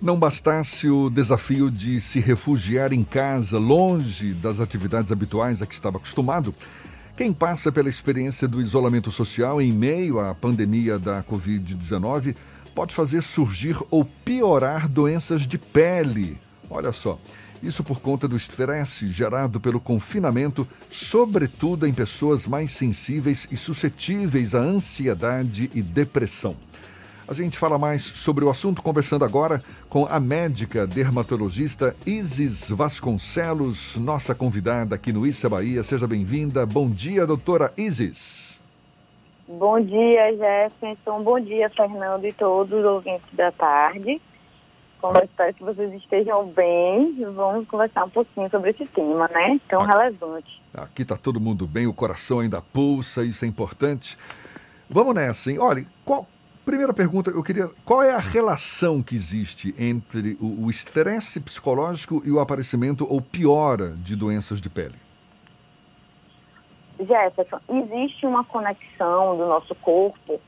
Não bastasse o desafio de se refugiar em casa, longe das atividades habituais a que estava acostumado, quem passa pela experiência do isolamento social em meio à pandemia da Covid-19 pode fazer surgir ou piorar doenças de pele. Olha só, isso por conta do estresse gerado pelo confinamento, sobretudo em pessoas mais sensíveis e suscetíveis à ansiedade e depressão. A gente fala mais sobre o assunto conversando agora com a médica dermatologista Isis Vasconcelos, nossa convidada aqui no Issa Bahia. Seja bem-vinda. Bom dia, doutora Isis. Bom dia, Jefferson. Bom dia, Fernando e todos os ouvintes da tarde. Como eu espero que vocês estejam bem, vamos conversar um pouquinho sobre esse tema, né? Tão aqui, relevante. Aqui está todo mundo bem, o coração ainda pulsa, isso é importante. Vamos nessa, hein? Olha, qual, Primeira pergunta, eu queria. Qual é a relação que existe entre o estresse psicológico e o aparecimento ou piora de doenças de pele? Jefferson, existe uma conexão do nosso corpo,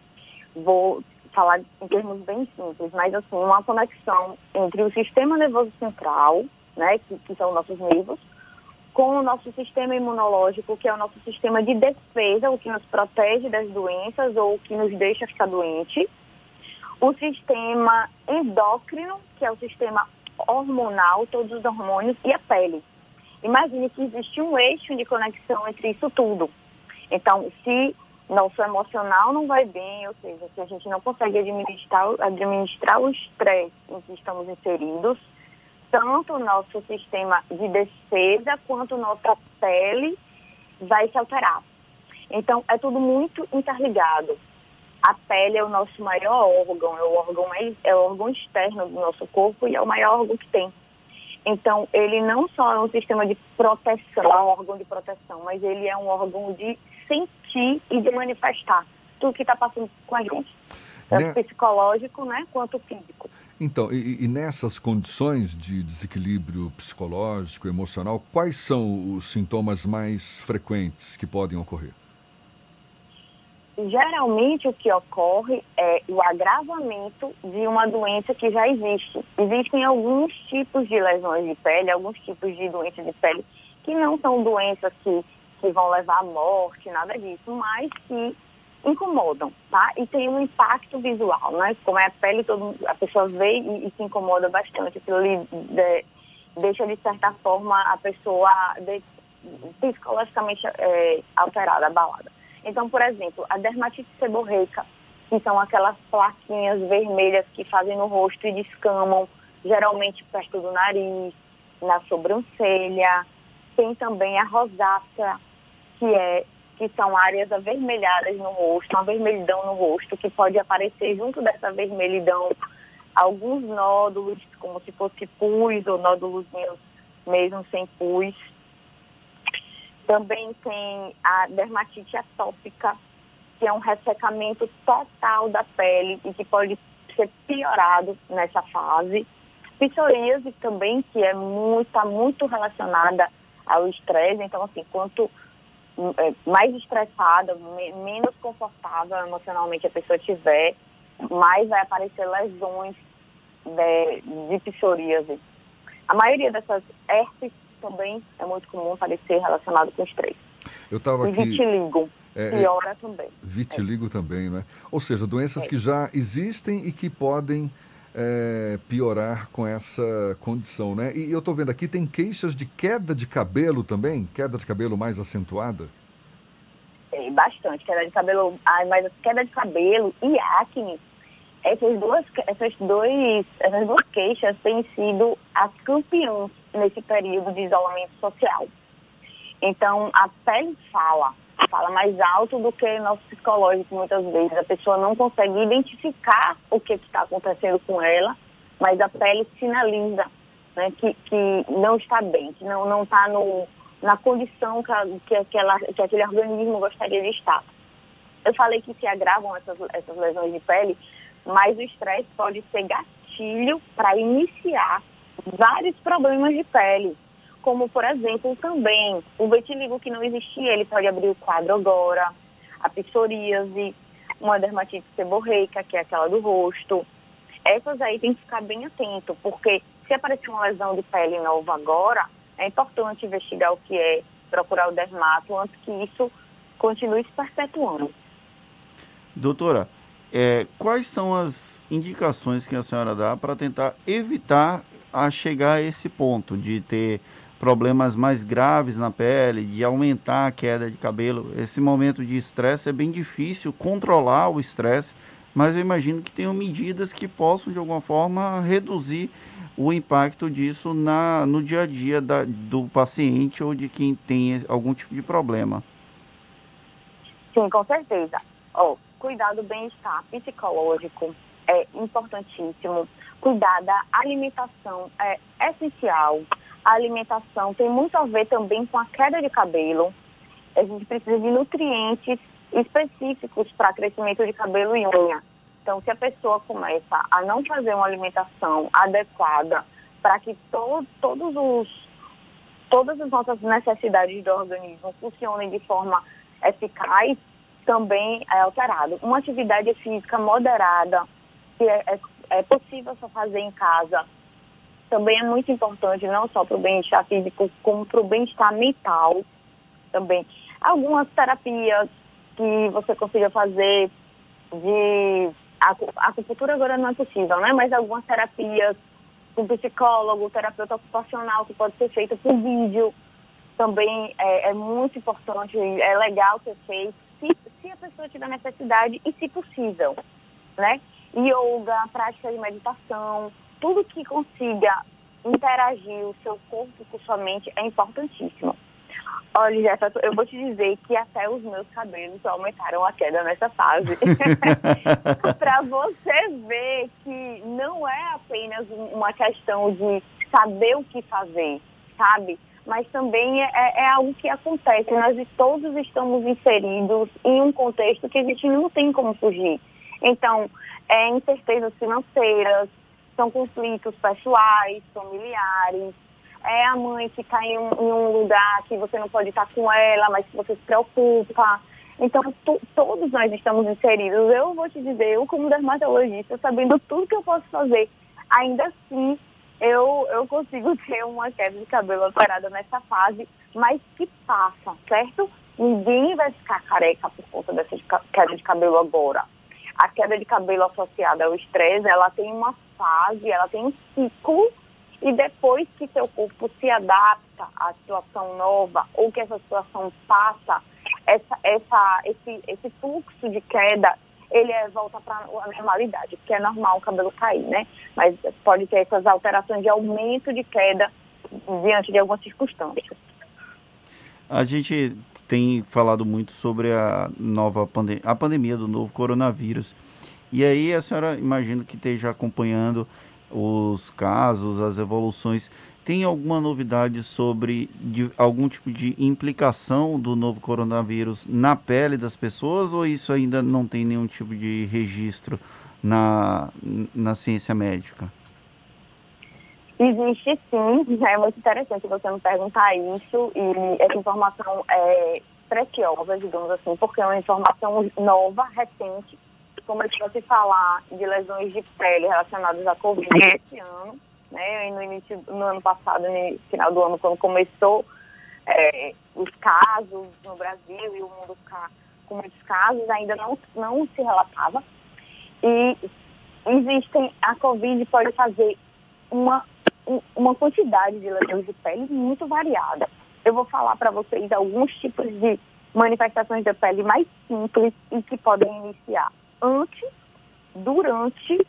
vou falar em termos bem simples, mas assim, uma conexão entre o sistema nervoso central, né, que, que são nossos nervos, com o nosso sistema imunológico, que é o nosso sistema de defesa, o que nos protege das doenças ou o que nos deixa ficar doente. O sistema endócrino, que é o sistema hormonal, todos os hormônios, e a pele. Imagine que existe um eixo de conexão entre isso tudo. Então, se nosso emocional não vai bem, ou seja, se a gente não consegue administrar, administrar o estresse em que estamos inseridos, tanto o nosso sistema de defesa quanto nossa pele vai se alterar. Então, é tudo muito interligado. A pele é o nosso maior órgão, é o órgão, é o órgão externo do nosso corpo e é o maior órgão que tem. Então, ele não só é um sistema de proteção, é um órgão de proteção, mas ele é um órgão de sentir e de manifestar tudo que está passando com a gente. Tanto né? psicológico, né, quanto físico. Então, e, e, nessas condições de desequilíbrio psicológico, emocional, quais são os sintomas mais frequentes que podem ocorrer? Geralmente o que ocorre é o agravamento de uma doença que já existe. Existem alguns tipos de lesões de pele, alguns tipos de doenças de pele que não são doenças que, que vão levar à morte, nada disso, mas que incomodam, tá? E tem um impacto visual, né? Como é a pele, todo, a pessoa vê e, e se incomoda bastante. Aquilo ali de, deixa, de certa forma, a pessoa de, psicologicamente é, alterada, abalada. Então, por exemplo, a dermatite seborreica, que são aquelas plaquinhas vermelhas que fazem no rosto e descamam, geralmente perto do nariz, na sobrancelha. Tem também a rosácea, que é que são áreas avermelhadas no rosto, uma vermelhidão no rosto, que pode aparecer junto dessa vermelhidão alguns nódulos, como se fosse pus ou nódulos mesmo sem pus. Também tem a dermatite atópica, que é um ressecamento total da pele e que pode ser piorado nessa fase. Psoríase também, que é muito, está muito relacionada ao estresse. Então, assim, quanto mais estressada, menos confortável emocionalmente a pessoa tiver, mais vai aparecer lesões de, de psoríase. A maioria dessas herpes também é muito comum aparecer relacionado com estresse. Eu estava aqui... vitiligo. É, é, piora também. Vitiligo é. também, né? Ou seja, doenças é. que já existem e que podem é, piorar com essa condição, né? E eu estou vendo aqui, tem queixas de queda de cabelo também? Queda de cabelo mais acentuada? Tem bastante, queda de cabelo, mas queda de cabelo e acne, essas duas, essas, dois, essas duas queixas têm sido as campeãs nesse período de isolamento social. Então, a pele fala, fala mais alto do que nosso psicológico muitas vezes. A pessoa não consegue identificar o que está acontecendo com ela, mas a pele sinaliza né, que, que não está bem, que não está na condição que, que, aquela, que aquele organismo gostaria de estar. Eu falei que se agravam essas, essas lesões de pele, mas o estresse pode ser gatilho para iniciar vários problemas de pele como por exemplo também o vitiligo que não existia, ele pode abrir o quadro agora, a psoríase, uma dermatite seborreica, que é aquela do rosto. essas aí tem que ficar bem atento, porque se aparecer uma lesão de pele nova agora, é importante investigar o que é, procurar o dermato antes que isso continue se perpetuando. Doutora, é, quais são as indicações que a senhora dá para tentar evitar a chegar a esse ponto de ter problemas mais graves na pele, de aumentar a queda de cabelo? Esse momento de estresse é bem difícil controlar o estresse, mas eu imagino que tenham medidas que possam de alguma forma reduzir o impacto disso na, no dia a dia da, do paciente ou de quem tem algum tipo de problema. Sim, com certeza. Oh, cuidar do bem-estar psicológico é importantíssimo. Cuidar da alimentação é essencial. A alimentação tem muito a ver também com a queda de cabelo. A gente precisa de nutrientes específicos para crescimento de cabelo e unha. Então, se a pessoa começa a não fazer uma alimentação adequada para que to todos os, todas as nossas necessidades do organismo funcionem de forma eficaz, também é alterado. Uma atividade física moderada, que é, é, é possível só fazer em casa, também é muito importante, não só para o bem-estar físico, como para o bem-estar mental também. Algumas terapias que você consiga fazer de. A, acupuntura agora não é possível, né? Mas algumas terapias com psicólogo, terapeuta ocupacional que pode ser feita por vídeo também é, é muito importante, é legal ser feito se, se a pessoa tiver necessidade e se possível, né? Yoga, prática de meditação, tudo que consiga interagir o seu corpo com sua mente é importantíssimo. Olha, Jefferson, eu vou te dizer que até os meus cabelos aumentaram a queda nessa fase. para você ver que não é apenas uma questão de saber o que fazer, sabe? mas também é, é, é, algo que acontece. Nós todos estamos inseridos em um contexto que a gente não tem como fugir. Então, é incertezas financeiras, são conflitos pessoais, familiares, é a mãe está em, um, em um, lugar que você não pode estar com ela, mas que você se preocupa. Então, todos nós estamos inseridos. Eu vou te dizer, eu como dermatologista, sabendo tudo que eu posso fazer, ainda assim eu, eu consigo ter uma queda de cabelo alterada nessa fase, mas que passa, certo? Ninguém vai ficar careca por conta dessa queda de cabelo agora. A queda de cabelo associada ao estresse, ela tem uma fase, ela tem um ciclo, e depois que seu corpo se adapta à situação nova, ou que essa situação passa, essa, essa, esse, esse fluxo de queda ele é, volta para a normalidade, porque é normal o cabelo cair, né? Mas pode ter essas alterações de aumento de queda diante de algumas circunstâncias. A gente tem falado muito sobre a nova pandemia, a pandemia do novo coronavírus. E aí a senhora imagina que esteja acompanhando os casos, as evoluções. Tem alguma novidade sobre de, algum tipo de implicação do novo coronavírus na pele das pessoas ou isso ainda não tem nenhum tipo de registro na, na ciência médica? Existe sim, é muito interessante você me perguntar isso e essa informação é preciosa, digamos assim, porque é uma informação nova, recente, como eu fosse falar de lesões de pele relacionadas à Covid esse ano, né? No início, no ano passado, no final do ano, quando começou é, os casos no Brasil e o mundo ficar com muitos casos, ainda não, não se relatava. E existem, a Covid pode fazer uma, uma quantidade de lesões de pele muito variada. Eu vou falar para vocês alguns tipos de manifestações da pele mais simples e que podem iniciar antes, durante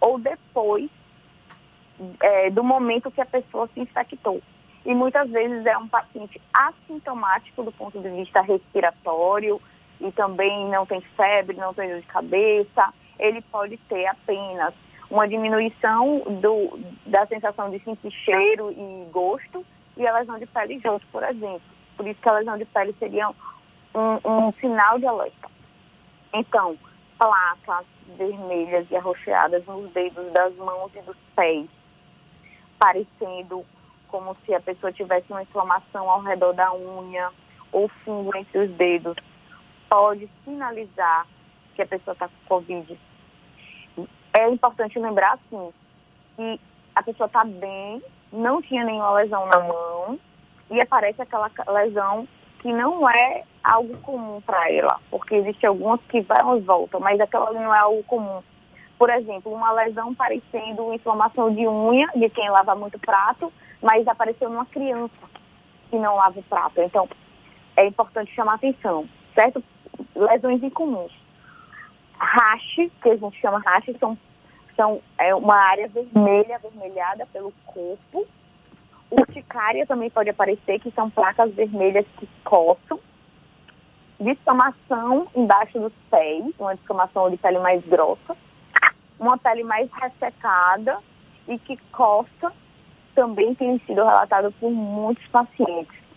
ou depois é, do momento que a pessoa se infectou. E muitas vezes é um paciente assintomático do ponto de vista respiratório e também não tem febre, não tem dor de cabeça. Ele pode ter apenas uma diminuição do, da sensação de sentir cheiro e gosto e a lesão de pele junto, por exemplo. Por isso que a lesão de pele seria um, um sinal de alerta. Então, placas vermelhas e arroxeadas nos dedos das mãos e dos pés, parecendo como se a pessoa tivesse uma inflamação ao redor da unha ou fungo entre os dedos, pode sinalizar que a pessoa está com Covid. É importante lembrar, assim, que a pessoa está bem, não tinha nenhuma lesão na mão, e aparece aquela lesão que não é algo comum para ela, porque existe algumas que vão e voltam, mas aquela não é algo comum. Por exemplo, uma lesão parecendo inflamação de unha de quem lava muito prato, mas apareceu numa criança que não lava o prato. Então, é importante chamar atenção, certo? Lesões incomuns. Rache, que a gente chama rache, são, são é uma área vermelha, avermelhada pelo corpo. Urticária também pode aparecer, que são placas vermelhas que coçam. Descamação embaixo dos pés, uma descamação de pele mais grossa. Uma pele mais ressecada e que coça também tem sido relatado por muitos pacientes.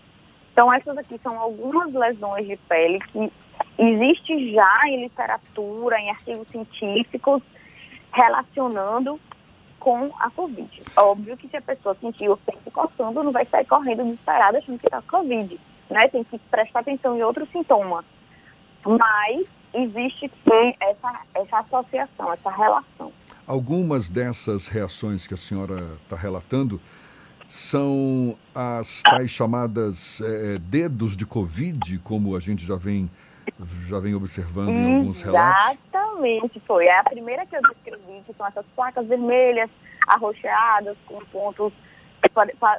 Então, essas aqui são algumas lesões de pele que existe já em literatura, em artigos científicos, relacionando com a Covid. Óbvio que se a pessoa sentir o peito coçando, não vai sair correndo desesperada achando que está Covid. Né? Tem que prestar atenção em outros sintomas. Mas existe sim essa, essa associação, essa relação. Algumas dessas reações que a senhora está relatando são as tais chamadas é, dedos de Covid, como a gente já vem, já vem observando em alguns relatos? Exatamente, foi. É a primeira que eu descrevi, que são essas placas vermelhas, arroxeadas, com pontos,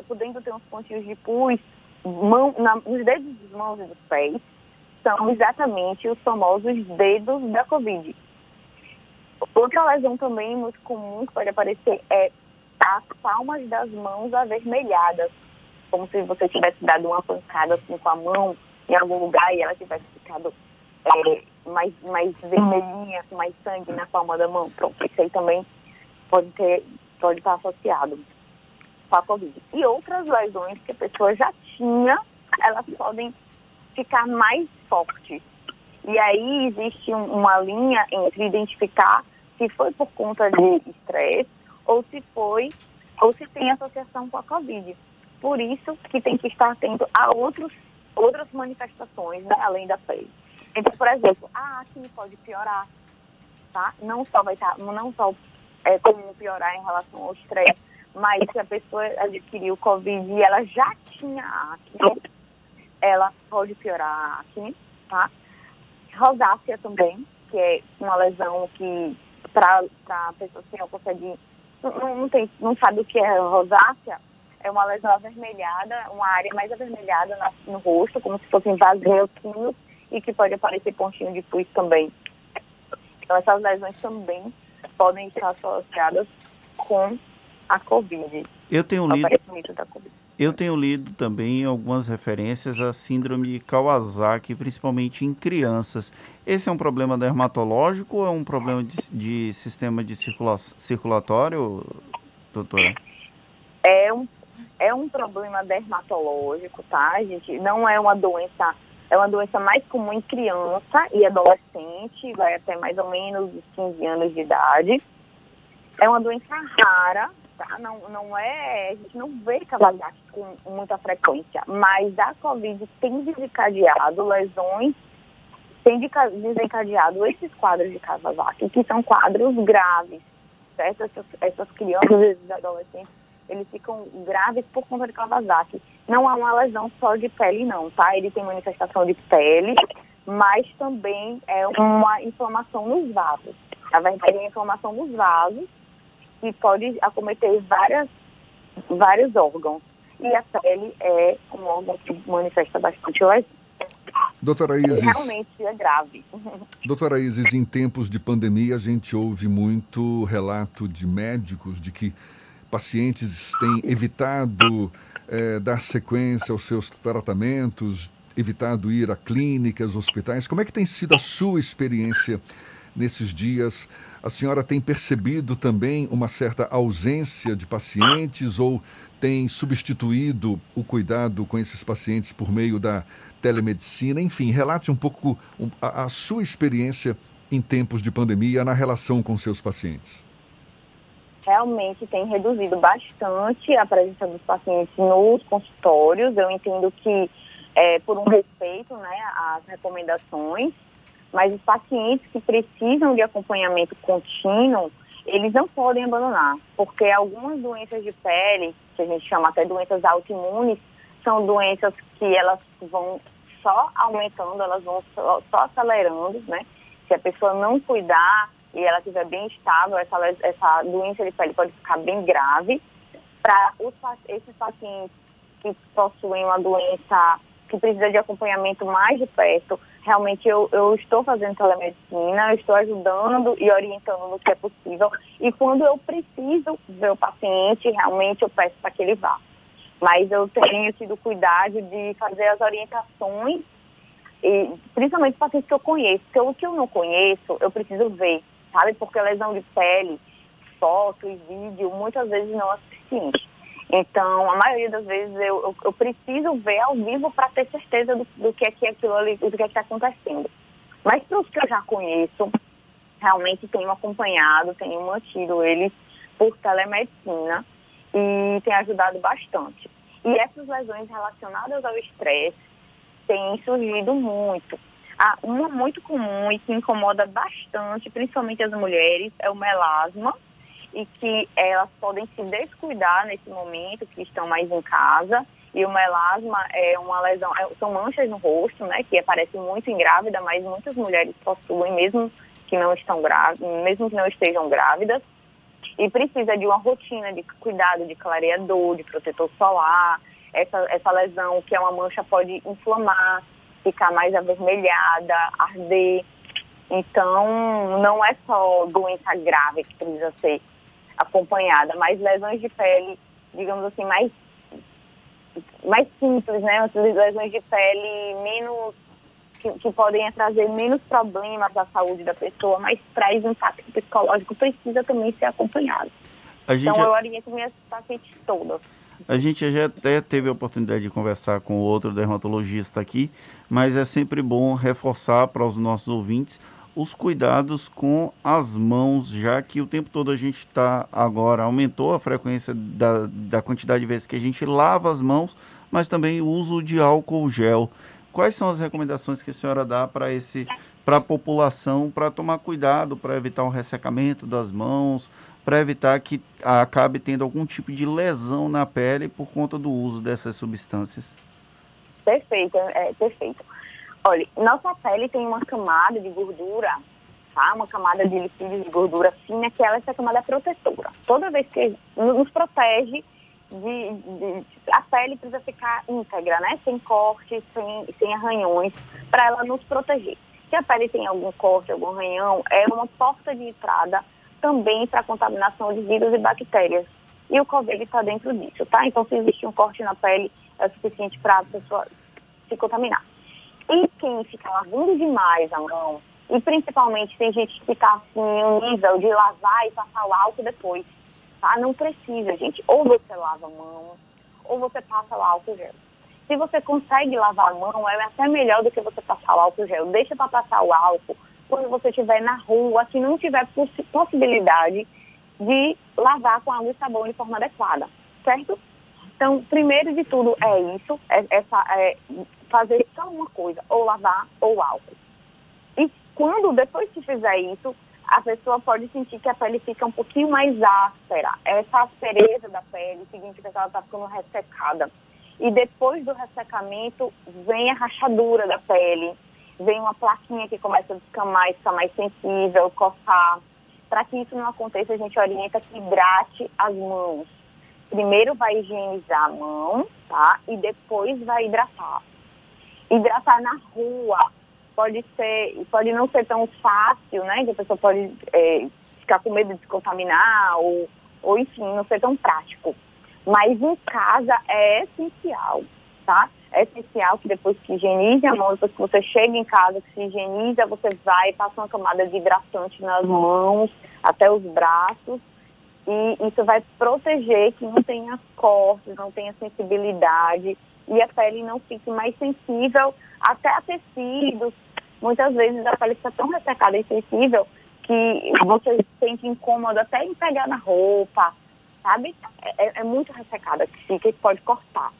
podendo ter uns pontinhos de pus, mão, na, nos dedos das mãos e dos pés, são exatamente os famosos dedos da Covid. Outra lesão também muito comum que pode aparecer é as palmas das mãos avermelhadas, como se você tivesse dado uma pancada assim com a mão em algum lugar e ela tivesse ficado é, mais, mais vermelhinha, com mais sangue na palma da mão. Pronto, isso aí também pode ter, pode estar associado com a Covid. E outras lesões que a pessoa já tinha, elas podem ficar mais fortes. E aí existe uma linha entre identificar se foi por conta de estresse ou se foi, ou se tem associação com a Covid. Por isso que tem que estar atento a outros, outras manifestações, né, além da pele. Então, por exemplo, a acne pode piorar, tá? Não só vai estar, não só é comum piorar em relação ao estresse, mas se a pessoa adquiriu Covid e ela já tinha acne, ela pode piorar a acne, tá? Rosácea também, que é uma lesão que para a pessoa que não consegue não, não, tem, não sabe o que é rosácea, é uma lesão avermelhada, uma área mais avermelhada no rosto, como se fossem vasos e que pode aparecer pontinho de pus também. Então, essas lesões também podem estar associadas com a Covid. Eu tenho lido. Eu tenho lido também algumas referências à síndrome de Kawasaki, principalmente em crianças. Esse é um problema dermatológico ou é um problema de, de sistema de circula, circulatório, doutora? É um, é um problema dermatológico, tá, gente? Não é uma doença, é uma doença mais comum em criança e adolescente, vai até mais ou menos 15 anos de idade. É uma doença rara, tá? Não, não é, a gente não vê Kawasaki com muita frequência, mas a Covid tem desencadeado lesões, tem desencadeado esses quadros de Kawasaki, que são quadros graves, certo? Essas, essas crianças e adolescentes, eles ficam graves por conta de Kawasaki. Não é uma lesão só de pele, não, tá? Ele tem manifestação de pele, mas também é uma inflamação nos vasos. Na verdade, é inflamação nos vasos, que pode acometer várias, vários órgãos. E a pele é um órgão que manifesta bastante lesão. Doutora Isis. Realmente é grave. Doutora Isis, em tempos de pandemia, a gente ouve muito relato de médicos de que pacientes têm evitado é, dar sequência aos seus tratamentos, evitado ir a clínicas, hospitais. Como é que tem sido a sua experiência nesses dias? A senhora tem percebido também uma certa ausência de pacientes ou tem substituído o cuidado com esses pacientes por meio da telemedicina? Enfim, relate um pouco a, a sua experiência em tempos de pandemia na relação com seus pacientes. Realmente tem reduzido bastante a presença dos pacientes nos consultórios. Eu entendo que, é, por um respeito né, às recomendações, mas os pacientes que precisam de acompanhamento contínuo, eles não podem abandonar, porque algumas doenças de pele, que a gente chama até doenças autoimunes, são doenças que elas vão só aumentando, elas vão só, só acelerando, né? Se a pessoa não cuidar e ela estiver bem estável, essa, essa doença de pele pode ficar bem grave. Para esses pacientes que possuem uma doença que precisa de acompanhamento mais de perto, realmente eu, eu estou fazendo telemedicina, eu estou ajudando e orientando no que é possível. E quando eu preciso ver o paciente, realmente eu peço para que ele vá. Mas eu tenho tido cuidado de fazer as orientações, e, principalmente pacientes que eu conheço. Porque o que eu não conheço, eu preciso ver, sabe? Porque lesão de pele, foto e vídeo, muitas vezes não é suficiente. Então, a maioria das vezes eu, eu, eu preciso ver ao vivo para ter certeza do, do, que é que aquilo ali, do que é está acontecendo. Mas para os que eu já conheço, realmente tenho acompanhado, tenho mantido eles por telemedicina e tem ajudado bastante. E essas lesões relacionadas ao estresse têm surgido muito. Ah, uma muito comum e que incomoda bastante, principalmente as mulheres, é o melasma, e que elas podem se descuidar nesse momento, que estão mais em casa. E o melasma é uma lesão, é, são manchas no rosto, né, que aparecem muito em grávida, mas muitas mulheres possuem, mesmo que não estão grávidas, mesmo que não estejam grávidas, e precisa de uma rotina de cuidado de clareador, de protetor solar. Essa, essa lesão, que é uma mancha, pode inflamar, ficar mais avermelhada, arder. Então, não é só doença grave que precisa ser acompanhada, mas lesões de pele, digamos assim, mais, mais simples, né? Lesões de pele menos que, que, podem trazer menos problemas à saúde da pessoa, mas traz impacto psicológico, precisa também ser acompanhado. então, eu oriento minhas pacientes todas. A gente já até teve a oportunidade de conversar com outro dermatologista aqui, mas é sempre bom reforçar para os nossos ouvintes os cuidados com as mãos, já que o tempo todo a gente está agora, aumentou a frequência da, da quantidade de vezes que a gente lava as mãos, mas também o uso de álcool gel. Quais são as recomendações que a senhora dá para esse para a população para tomar cuidado, para evitar um ressecamento das mãos, para evitar que acabe tendo algum tipo de lesão na pele por conta do uso dessas substâncias? Perfeito, é, perfeito. Olha, nossa pele tem uma camada de gordura, tá? Uma camada de lipídios de gordura fina, que ela é essa camada protetora. Toda vez que nos protege de, de, a pele precisa ficar íntegra, né? Sem cortes, sem, sem arranhões, para ela nos proteger. Se a pele tem algum corte, algum arranhão, é uma porta de entrada também para contaminação de vírus e bactérias. E o Covid está dentro disso, tá? Então, se existe um corte na pele, é suficiente para a pessoa se contaminar. E quem fica lavando demais a mão, e principalmente tem gente que está assim, um nível de lavar e passar o álcool depois, tá? Não precisa, gente. Ou você lava a mão, ou você passa o álcool gel. Se você consegue lavar a mão, é até melhor do que você passar o álcool gel. Deixa para passar o álcool quando você estiver na rua, se não tiver poss possibilidade de lavar com água e sabão de forma adequada, certo? Então, primeiro de tudo é isso, é, essa, é fazer só uma coisa, ou lavar ou álcool. E quando, depois que fizer isso, a pessoa pode sentir que a pele fica um pouquinho mais áspera. Essa aspereza da pele significa que ela está ficando ressecada. E depois do ressecamento, vem a rachadura da pele, vem uma plaquinha que começa a descamar e ficar mais sensível, coçar. Para que isso não aconteça, a gente orienta que hidrate as mãos. Primeiro vai higienizar a mão, tá? E depois vai hidratar hidratar na rua pode ser, pode não ser tão fácil, né? Que a pessoa pode é, ficar com medo de se contaminar ou, ou enfim, não ser tão prático. Mas em casa é essencial, tá? É essencial que depois que higienize a mão, depois que você chega em casa, que se higieniza, você vai e passa uma camada de hidratante nas mãos, até os braços, e isso vai proteger que não tenha cortes, não tenha sensibilidade, e a pele não fique mais sensível até a tecidos. Muitas vezes a pele fica tão ressecada e sensível que você se sente incômodo até em pegar na roupa, sabe? É, é muito ressecada que fica e pode cortar.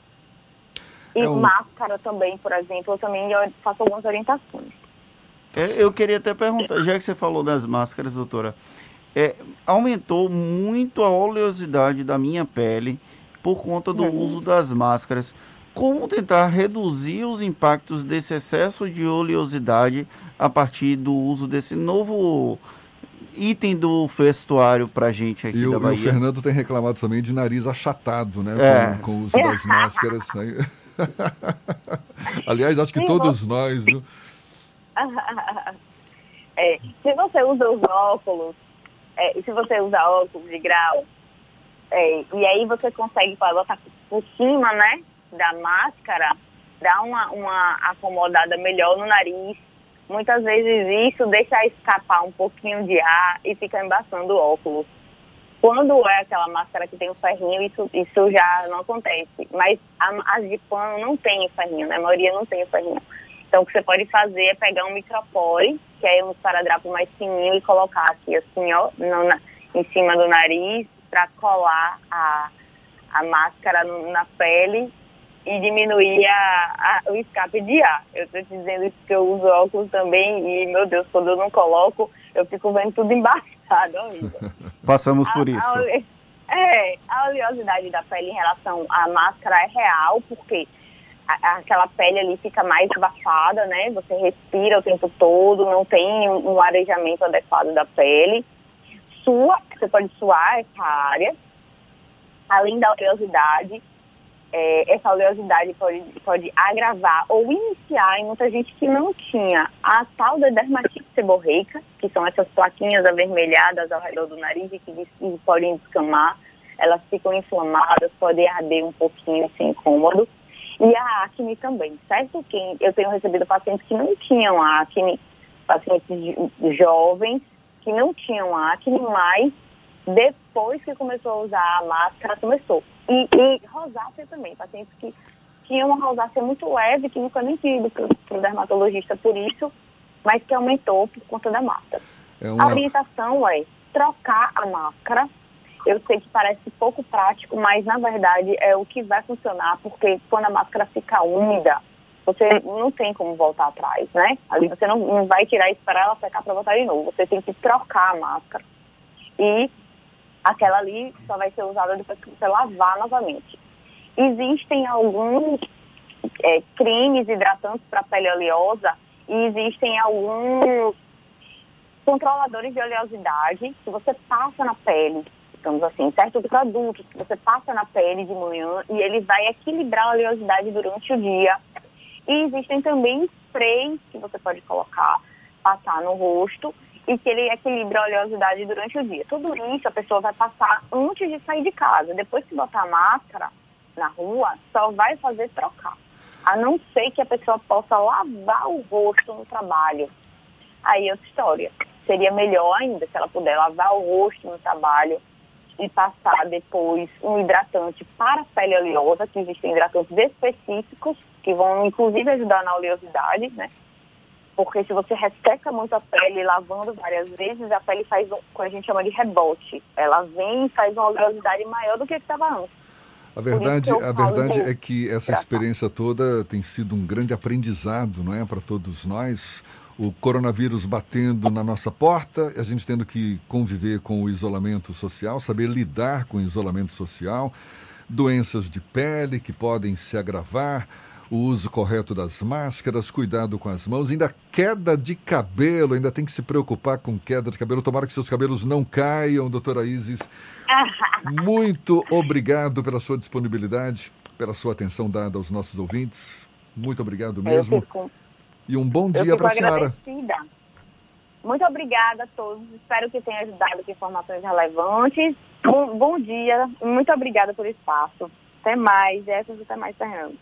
E é um... máscara também, por exemplo, eu também faço algumas orientações. É, eu queria até perguntar, já que você falou das máscaras, doutora, é, aumentou muito a oleosidade da minha pele por conta do uhum. uso das máscaras. Como tentar reduzir os impactos desse excesso de oleosidade a partir do uso desse novo item do vestuário pra gente aqui e da o, Bahia. E o Fernando tem reclamado também de nariz achatado, né? É. Com, com, o uso das máscaras. Né? Aliás, acho que Sim, todos nós, viu? É, se você usa os óculos, é, se você usa óculos de grau, é, e aí você consegue botar por cima, né, da máscara, dá uma, uma acomodada melhor no nariz. Muitas vezes isso deixa escapar um pouquinho de ar e fica embaçando o óculos. Quando é aquela máscara que tem o ferrinho, isso, isso já não acontece. Mas as de pano não tem o ferrinho, né? A maioria não tem o ferrinho. Então, o que você pode fazer é pegar um micropore, que é um esparadrapo mais fininho, e colocar aqui, assim, ó, no, na, em cima do nariz, para colar a, a máscara no, na pele e diminuir a, a, o escape de ar. Eu estou te dizendo isso porque eu uso óculos também e, meu Deus, quando eu não coloco, eu fico vendo tudo embaçado, horrível. Passamos por isso. A, é, a oleosidade da pele em relação à máscara é real, porque aquela pele ali fica mais abafada, né? Você respira o tempo todo, não tem um, um arejamento adequado da pele. Sua, você pode suar essa área, além da oleosidade, é, essa oleosidade pode, pode agravar ou iniciar em muita gente que não tinha a tal da dermatite seborreica, que são essas plaquinhas avermelhadas ao redor do nariz e que, que podem descamar, elas ficam inflamadas, podem arder um pouquinho, assim, incômodo. E a acne também, certo? Quem, eu tenho recebido pacientes que não tinham acne, pacientes jovens que não tinham acne, mas depois que começou a usar a máscara, começou. E, e rosácea também, pacientes que tinham uma rosácea muito leve, que nunca nem tinha ido para o dermatologista por isso, mas que aumentou por conta da máscara. É uma... A orientação é trocar a máscara. Eu sei que parece pouco prático, mas na verdade é o que vai funcionar, porque quando a máscara fica úmida, você não tem como voltar atrás, né? Ali você não, não vai tirar e esperar ela secar para botar de novo. Você tem que trocar a máscara. E aquela ali só vai ser usada depois que você lavar novamente. Existem alguns é, cremes hidratantes para pele oleosa e existem alguns controladores de oleosidade que você passa na pele, digamos assim, certos produtos que você passa na pele de manhã e ele vai equilibrar a oleosidade durante o dia. E existem também sprays que você pode colocar, passar no rosto e que ele equilibra a oleosidade durante o dia. Tudo isso a pessoa vai passar antes de sair de casa. Depois que botar a máscara na rua, só vai fazer trocar. A não ser que a pessoa possa lavar o rosto no trabalho. Aí é outra história. Seria melhor ainda se ela puder lavar o rosto no trabalho e passar depois um hidratante para a pele oleosa, que existem hidratantes específicos que vão inclusive ajudar na oleosidade, né? Porque se você resseca muito a pele lavando várias vezes, a pele faz o que a gente chama de rebote. Ela vem e faz uma oleosidade maior do que estava antes. A verdade, a verdade é que essa experiência toda tem sido um grande aprendizado, não é, para todos nós. O coronavírus batendo na nossa porta, a gente tendo que conviver com o isolamento social, saber lidar com o isolamento social, doenças de pele que podem se agravar, o uso correto das máscaras, cuidado com as mãos, ainda queda de cabelo, ainda tem que se preocupar com queda de cabelo. Tomara que seus cabelos não caiam, doutora Isis. Muito obrigado pela sua disponibilidade, pela sua atenção dada aos nossos ouvintes. Muito obrigado mesmo. Fico, e um bom dia para a senhora. Muito obrigada a todos. Espero que tenha ajudado com informações relevantes. Um bom dia. Muito obrigada por espaço. Até mais. Essas até mais, Fernando.